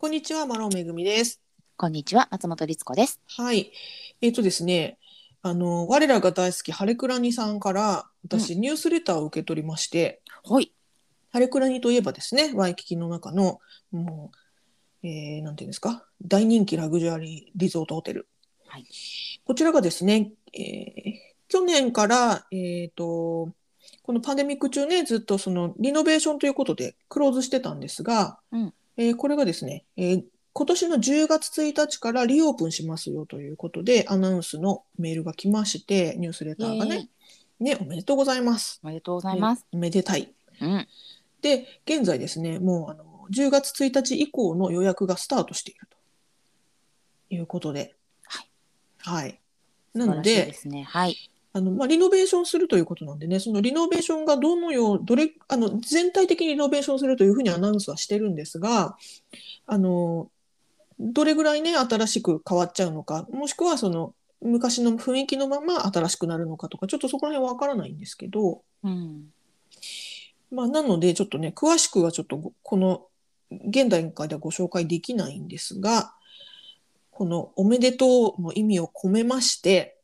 こんにちは、マロンめぐみです。こんにちは、松本律子です。はい。えっ、とですね、あの、我らが大好き、ハレクラニさんから、私、ニュースレターを受け取りまして、はい。ハレクラニといえばですね、ワイキキの中の、もう、えーなんていうんですか、大人気ラグジュアリーリゾートホテル。はいこちらがですね、えー去年から、えっ、と、このパンデミック中ね、ずっとそのリノベーションということでクローズしてたんですが、うんえーこれがですね、えー今年の10月1日からリオープンしますよということで、アナウンスのメールが来まして、ニュースレターがね、ね、おめでとうございます。おめでとうございます。ねめでたい。うん。で、現在ですね、もうあの10月1日以降の予約がスタートしているということで、はい。はい。なの素晴らしいで、ですね。はい。あのまあ、リノベーションするということなんでね、そのリノベーションがどのよう、どれ、あの全体的にリノベーションするというふうにアナウンスはしてるんですが、あのどれぐらいね、新しく変わっちゃうのか、もしくはその昔の雰囲気のまま新しくなるのかとか、ちょっとそこら辺はわからないんですけど、うん。まあ、なので、ちょっとね、詳しくはちょっとごこの現段階ではご紹介できないんですが、このおめでとうの意味を込めまして、はい。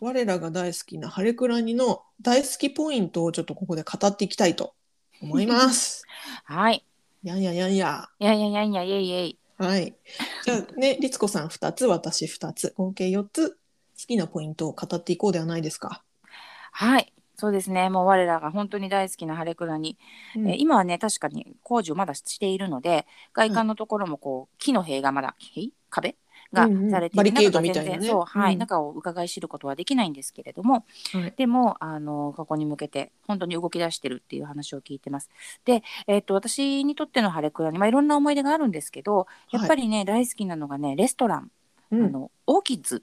我らが大好きなハレクラニの大好きポイントをちょっとここで語っていきたいと思います。はい。やんややんや。いやいやいやいやいやいやいはい。じゃあね、律子さん2つ、私2つ、合計4つ、好きなポイントを語っていこうではないですか。はい。そうですね。もう我らが本当に大好きなハレクラに、うんえー今はね、確かに工事をまだしているので、外観のところもこう、木の塀がまだ、塀壁がうんうん。されている。中がみたいなね。全然そう、はい、うん中を伺い知ることはできないんですけれども、はい。でも、あの、ここに向けて、本当に動き出してるっていう話を聞いてます。で、えっ、と、私にとってのハレクラに、まあ、いろんな思い出があるんですけど、やっぱりね、大好きなのがね、レストラン、うん。あの、オーキッズ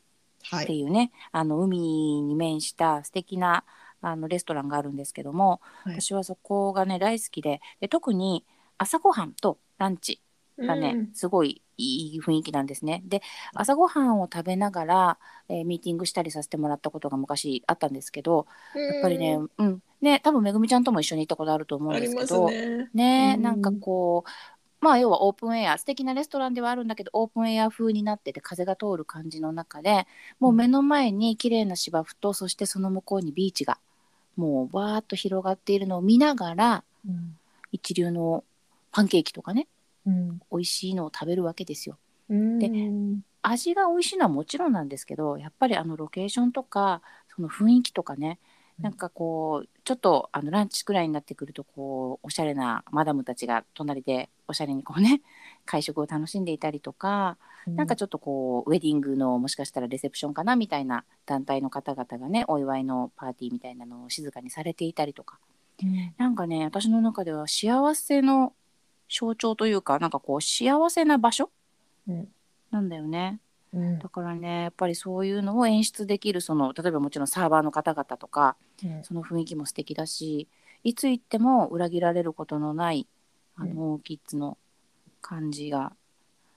はい。っていうね、あの、海に面した素敵な、あの、レストランがあるんですけども、はい。私はそこがね、大好きで、で特に朝ごはんとランチがね、うん。すごいいい雰囲気なんですね。で朝ごはんを食べながら、えーミーティングしたりさせてもらったことが昔あったんですけどやっぱりねうん。うんね多分めぐみちゃんとも一緒に行ったことあると思うんですけどね。うん。ねなんかこうまあ要はオープンエア素敵なレストランではあるんだけどオープンエア風になってて風が通る感じの中でもう目の前に綺麗な芝生とそしてその向こうにビーチがもうわーっと広がっているのを見ながらうん。一流のパンケーキとかねうん。美味しいのを食べるわけですよ。うん。で味が美味しいのはもちろんなんですけどやっぱりあのロケーションとかその雰囲気とかねうん。なんかこうちょっとあのランチくらいになってくるとこうおしゃれなマダムたちが隣でおしゃれにこうね 会食を楽しんでいたりとか、なんかちょっとこうウェディングのもしかしたらレセプションかなみたいな団体の方々がねお祝いのパーティーみたいなのを静かにされていたりとか。うん。なんかね私の中では幸せの象徴というかなんかこう幸せな場所？うん。なんだよね。うん。だからねやっぱりそういうのを演出できるその例えばもちろんサーバーの方々とかうん。その雰囲気も素敵だしいつ行っても裏切られることのないあうん。の、キッズの感じが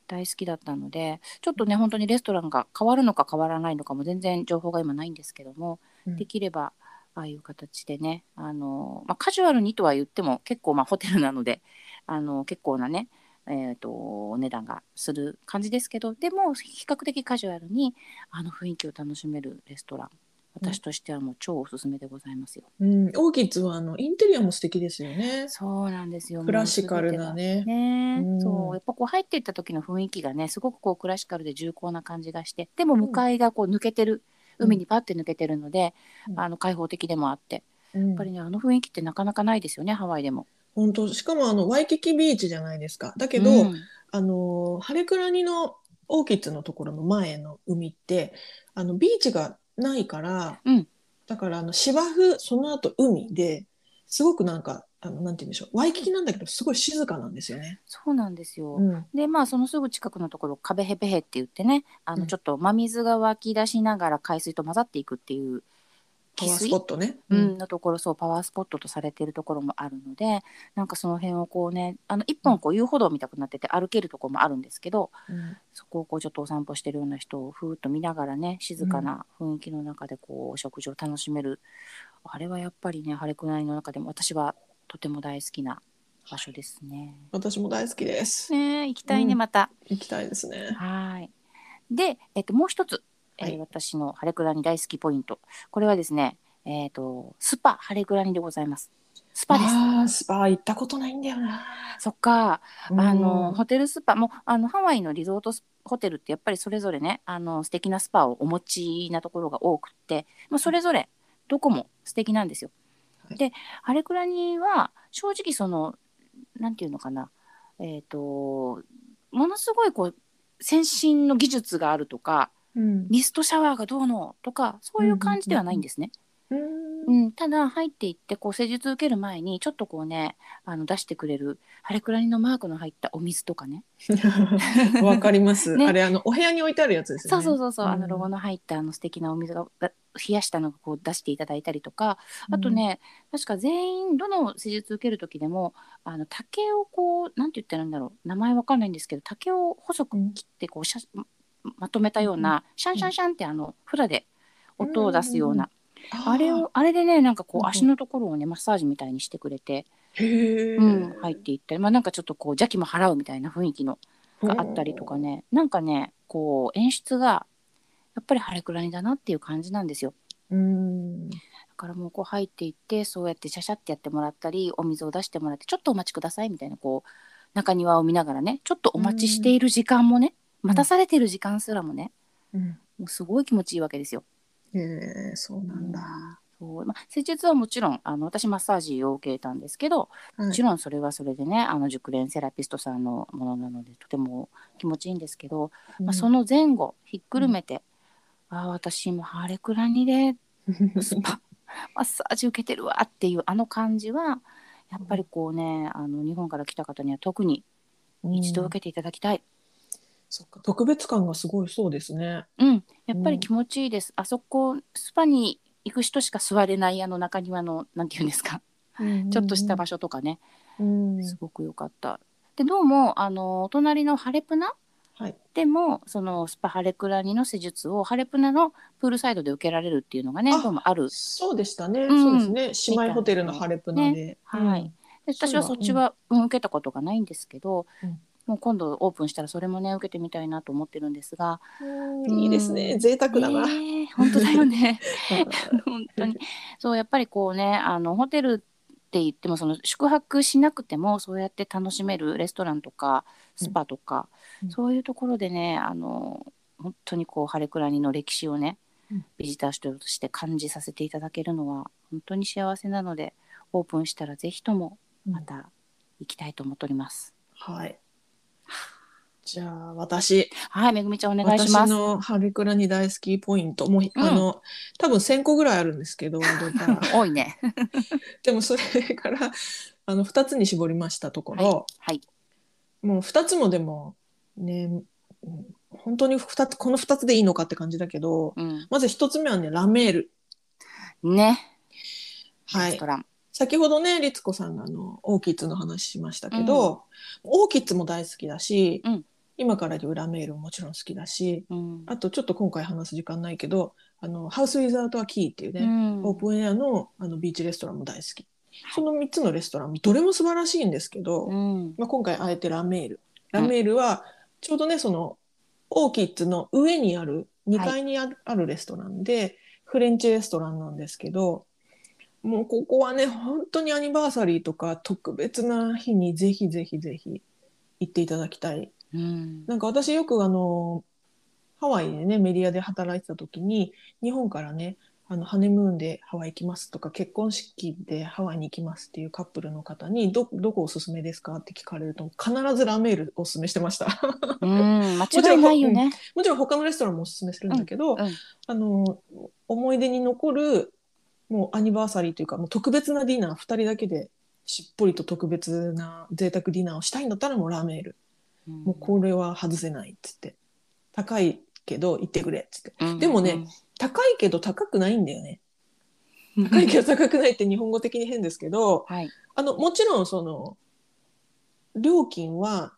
大好きだったのでちょっとね本当にレストランが変わるのか変わらないのかも全然情報が今ないんですけども、うん。できればああいう形でねあの、まあ、カジュアルにとは言っても結構まあホテルなのであの結構なねえー、とお値段がする感じですけどでも比較的カジュアルにあの雰囲気を楽しめるレストラン私としてはもう超おすすめでございますよ。うん、オーキッズはあのインテリアも素敵ですよね。そうなんですよ。クラシカルなね。ね、うん。そう。やっぱこう入っていった時の雰囲気がねすごくこうクラシカルで重厚な感じがしてでも向かいがこう抜けてる、海にパッて抜けてるので、うん。あの開放的でもあって。やっぱりねあの雰囲気ってなかなかないですよねハワイでも。本当しかもあのワイキキビーチじゃないですか。だけど、うん。あのハレクラニのオーキッズのところの前の海ってあのビーチがないから、うん。だからあの芝生その後海ですごくなんかあのなんて言うんでしょう。ワイキキなんだけどすごい静かなんですよね。そうなんですよ、うん。でまあそのすぐ近くのところ壁へぺへって言ってねあうん。のちょっと真水が湧き出しながら海水と混ざっていくっていうパワースポットね。うん、のところそうパワースポットとされているところもあるのでなんかその辺をこうねあの一本こう遊歩道みたくなってて歩けるところもあるんですけどうんそこをこうちょっとお散歩してるような人をふーっと見ながらね静かな雰囲気の中でこうお食事を楽しめる、あれはやっぱりねハレクナリの中でも私はとても大好きな場所ですね。私も大好きです。ねえ行きたいね、うんまた。行きたいですね。はい。で、えっともう一つ、えーはい私のハレクラニ大好きポイント。これはですね、えっ、とスパハレクラニでございます。スパです。ああ、スパ行ったことないんだよな。そっか。あのうんホテルスパもあのハワイのリゾートスホテルってやっぱりそれぞれねあの素敵なスパをお持ちなところが多くって、まあ、それぞれどこも素敵なんですよ。はいでハレクラニは正直そのなんていうのかなえっ、とものすごいこう先進の技術があるとかうんミストシャワーがどうのとかそういう感じではないんですね。うんうん、ただ入っていってこう施術受ける前にちょっとこうねあの出してくれるハレクラニのマークの入ったお水とかね。わかります。ね。あれあのお部屋に置いてあるやつですよね。そうそうそうそう、あのんロゴの入ったあの素敵なお水がが冷やしたのがこう出していただいたりとか。あと、ね、確か全員どの施術受ける時でもあの竹をこうなんて言ったらいいんだろう。名前わかんないんですけど竹を細く切ってこうしゃままとめたような、シャンシャンシャンってあのフラで音を出すような、うんあれをあれでねなんかこう足のところをねマッサージみたいにしてくれて、うん、入っていったり、まあ、なんかちょっとこう邪気も払うみたいな雰囲気のがあったりとかね。なんかねこう演出がやっぱりハレクラニだなっていう感じなんですよ。うん。だからもうこう入っていってそうやってシャシャってやってもらったりお水を出してもらってちょっとお待ちくださいみたいなこう中庭を見ながらねちょっとお待ちしている時間もね、待たされてる時間すらもねうん。もうすごい気持ちいいわけですよ。へえ、そうなんだ。そう。まあ、施術はもちろんあの私マッサージを受けたんですけど、はい。もちろんそれはそれでねあの熟練セラピストさんのものなのでとても気持ちいいんですけど、まあ、その前後ひっくるめて、ああ私もハレクラニでスパ マッサージ受けてるわっていうあの感じはやっぱりこうねあの日本から来た方には特に一度受けていただきたい、そっか特別感がすごいそうですね。うん。やっぱり気持ちいいです、あそこスパに行く人しか座れないあの中庭のなんていうんですか、ちょっとした場所とかね。うん。すごく良かった。でどうもあのお隣のハレプナはい。でもそのスパハレクラニの施術をハレプナのプールサイドで受けられるっていうのがねあどうもある。そうでしたね。うん。そうですね。姉妹ホテルのハレプナで。はい。で私はそっちは、うん。受けたことがないんですけど、うんもう今度オープンしたらそれもね受けてみたいなと思ってるんですがうん。いいですね。贅沢だな。ねえ本当だよね 本当にそうやっぱりこうねあのホテルって言ってもその宿泊しなくてもそうやって楽しめるレストランとかスパとか、うんそういうところでねあの本当にこうハレクラニの歴史をね、うんビジターとして感じさせていただけるのは本当に幸せなのでオープンしたらぜひともまた行きたいと思っております。はい。じゃあ私はい、めぐみちゃんお願いします。私のハレクラニ大好きポイントもう、うんあの多分1000個ぐらいあるんですけど 多いね。でもそれからあの2つに絞りましたところ、はい。もう2つもでもねうん本当に2つこの2つでいいのかって感じだけどうん。まず1つ目はねラメール。ね。はいレスト、ラン。先ほどね律子さんがあのオーキッズの話しましたけど、オーキッズも大好きだし、うん今から言うラメールももちろん好きだしうん。あとちょっと今回話す時間ないけどあのハウス・ウィザード・ア・キーっていうね、うんオープンエアのあのビーチレストランも大好き。その3つのレストランどれも素晴らしいんですけど、うん。まあ、今回あえてラメール。ラメールはちょうどねそのオーキッズの上にある2階にある,、あるレストランでフレンチレストランなんですけどもうここはね本当にアニバーサリーとか特別な日にぜひぜひぜひ行っていただきたい。うん。なんか私よくあのハワイでねメディアで働いてた時に日本からねあのハネムーンでハワイ行きますとか結婚式でハワイに行きますっていうカップルの方にどどこおすすめですかって聞かれると必ずラメールおすすめしてましたうん。間違いないよね。もちろん他のレストランもおすすめするんだけど、うんうんあの思い出に残るもうアニバーサリーというかもう特別なディナー2人だけでしっぽりと特別な贅沢ディナーをしたいんだったらもうラメールもうこれは外せないっつって。高いけど行ってくれっつって。うんでもね、高いけど高くないんだよね。うん。高いけど高くないって日本語的に変ですけどはい。あのもちろんその料金は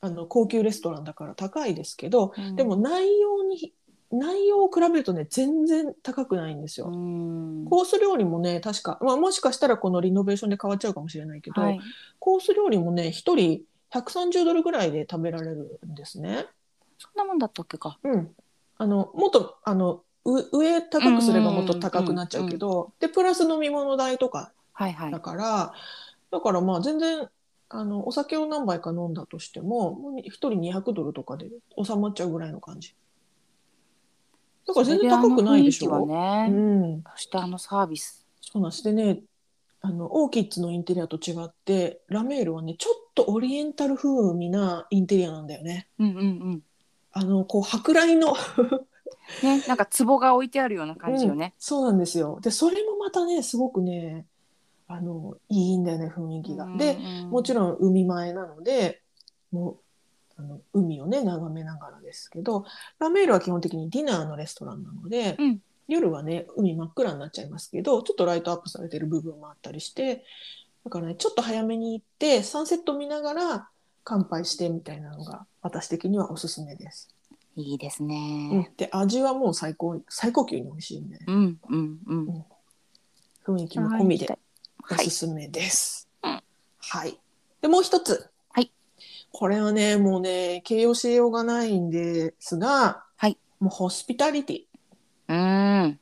あの高級レストランだから高いですけど、うん。でも内容に内容を比べるとね全然高くないんですよ。うん。コース料理もね確か、まあ、もしかしたらこのリノベーションで変わっちゃうかもしれないけど、はい、コース料理もね1人130ドルぐらいで食べられるんですね。そんなもんだったっけか。うん、あのもっとあのう上高くすればもっと高くなっちゃうけど、でプラス飲み物代とかはいはいだ。から、だからまあ全然あのお酒を何杯か飲んだとしてももう1人200ドルとかで収まっちゃうぐらいの感じ。だから全然高くないでしょ。それであの雰囲気はうね、ん、そしてあのサービス。そうなんですでねあのオーキッズのインテリアと違ってラメールはねちょっとオリエンタル風味なインテリアなんだよね。うんうんうん。あのこう舶来のね、なんか壺が置いてあるような感じよね。そうなんですよ。でそれもまたねすごくねあのいいんだよね雰囲気が。でもちろん、海前なのでもうあの海をね眺めながらですけどラメールは基本的にディナーのレストランなので、うん夜はね海真っ暗になっちゃいますけどちょっとライトアップされてる部分もあったりしてだからねちょっと早めに行ってサンセット見ながら乾杯してみたいなのが私的にはおすすめです。いいですうんね。で味はもう最高最高級に美味しいんでうんうんうん。雰囲気も込みではい。おすすめです。うんはい。で、もう一つ。はい。これはね、もうね、形容しようがないんですが、はい。もうホスピタリティ。うん。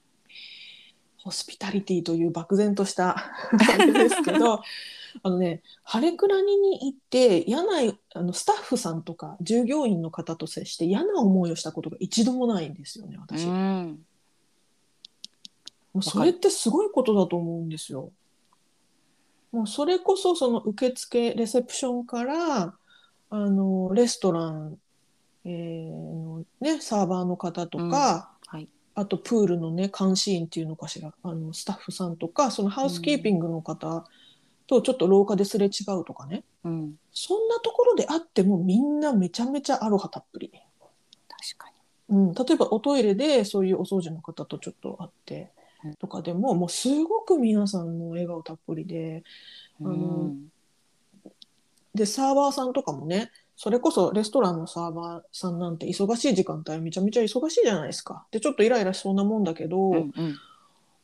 ホスピタリティという漠然としたあれですけど、あのね、ハレクラニに行って嫌なあのスタッフさんとか従業員の方と接して嫌な思いをしたことが一度もないんですよね、う私。うそれってすごいことだと思うんですよ。もうそれこそその受付レセプションからあのレストラン、えーのね、サーバーの方とか、はい。あとプールのね監視員っていうのかしらあのスタッフさんとかそのハウスキーピングの方とちょっと廊下ですれ違うとかねうん。そんなところであってもみんなめちゃめちゃアロハたっぷり。確かうん、例えばおトイレでそういうお掃除の方とちょっと会ってうんとかでも、もうすごく皆さんの笑顔たっぷりでに。あのうん。でサーバーさんとかもねそれこそレストランのサーバーさんなんて忙しい時間帯めちゃめちゃ忙しいじゃないですか。でちょっとイライラしそうなもんだけど、うんうん。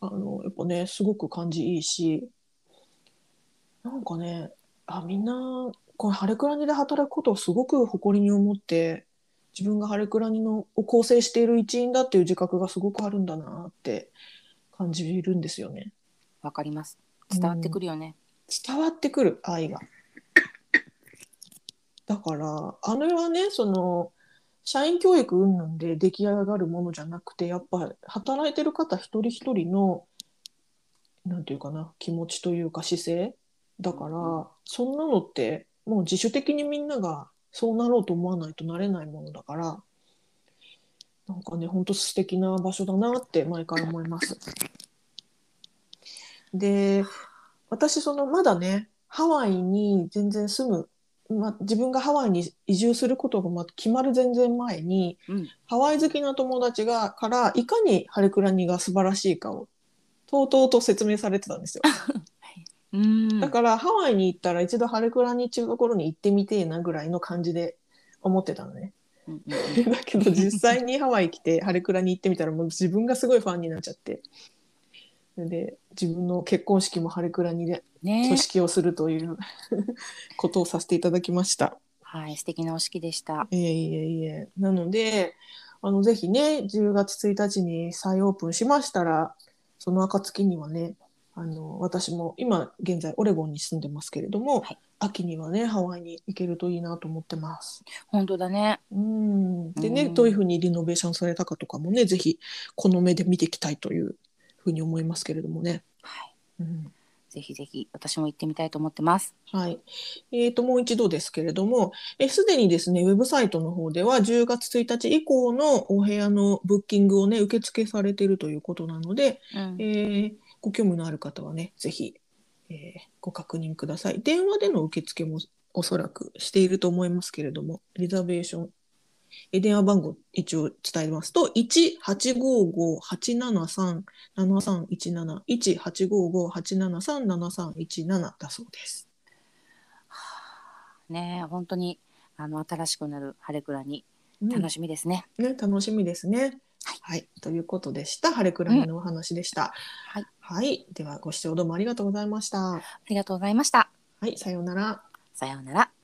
あのやっぱねすごく感じいいしなんかねあみんなこのハレクラニで働くことをすごく誇りに思って自分がハレクラニのを構成している一員だっていう自覚がすごくあるんだなって感じるんですよね。わかります。伝わってくるよね。伝わってくる愛が。だからあれはねその社員教育云々で出来上がるものじゃなくてやっぱ働いてる方一人一人のなんていうかな気持ちというか姿勢だからそんなのってもう自主的にみんながそうなろうと思わないとなれないものだからなんかねほんと素敵な場所だなって毎回思います。で私そのまだねハワイに全然住む、ま、自分がハワイに移住することがま決まる全然前にうん。ハワイ好きな友達がからいかにハレクラニが素晴らしいかをとうとうと説明されてたんですよ。うん。だからハワイに行ったら一度ハレクラニっていうところに行ってみてえなぐらいの感じで思ってたのね。だけど実際にハワイ来てハレクラに行ってみたらもう自分がすごいファンになっちゃってで自分の結婚式もハレクラにでね挙。式をするという ことをさせていただきました。はい、素敵なお式でした。いえいえいえなのであのぜひね10月1日に再オープンしましたらその暁にはねあの私も今現在オレゴンに住んでますけれども、はい秋にはねハワイに行けるといいなと思ってます。本当だね。うんでね、うんどういうふうにリノベーションされたかとかもね、ぜひこの目で見ていきたいというふうに思いますけれどもね。はい。うんぜひぜひ私も行ってみたいと思ってます。はい。えー、と、もう一度ですけれども、えすでにですね、ウェブサイトの方では10月1日以降のお部屋のブッキングをね、受付されているということなので、うんえーご興味のある方はね、ぜひ、えーご確認ください。電話での受付もおそらくしていると思いますけれども、リザベーション、えー電話番号一応伝えますと、1-855-873-7317、1-855-873-7317だそうです。ねえ本当にあの新しくなるハレクラにうん楽しみですね。ね、楽しみですね。はい、ということでした。晴れくらいのお話でした。はい、はい、ではご視聴どうもありがとうございました。ありがとうございました。はい、さようなら。さようなら。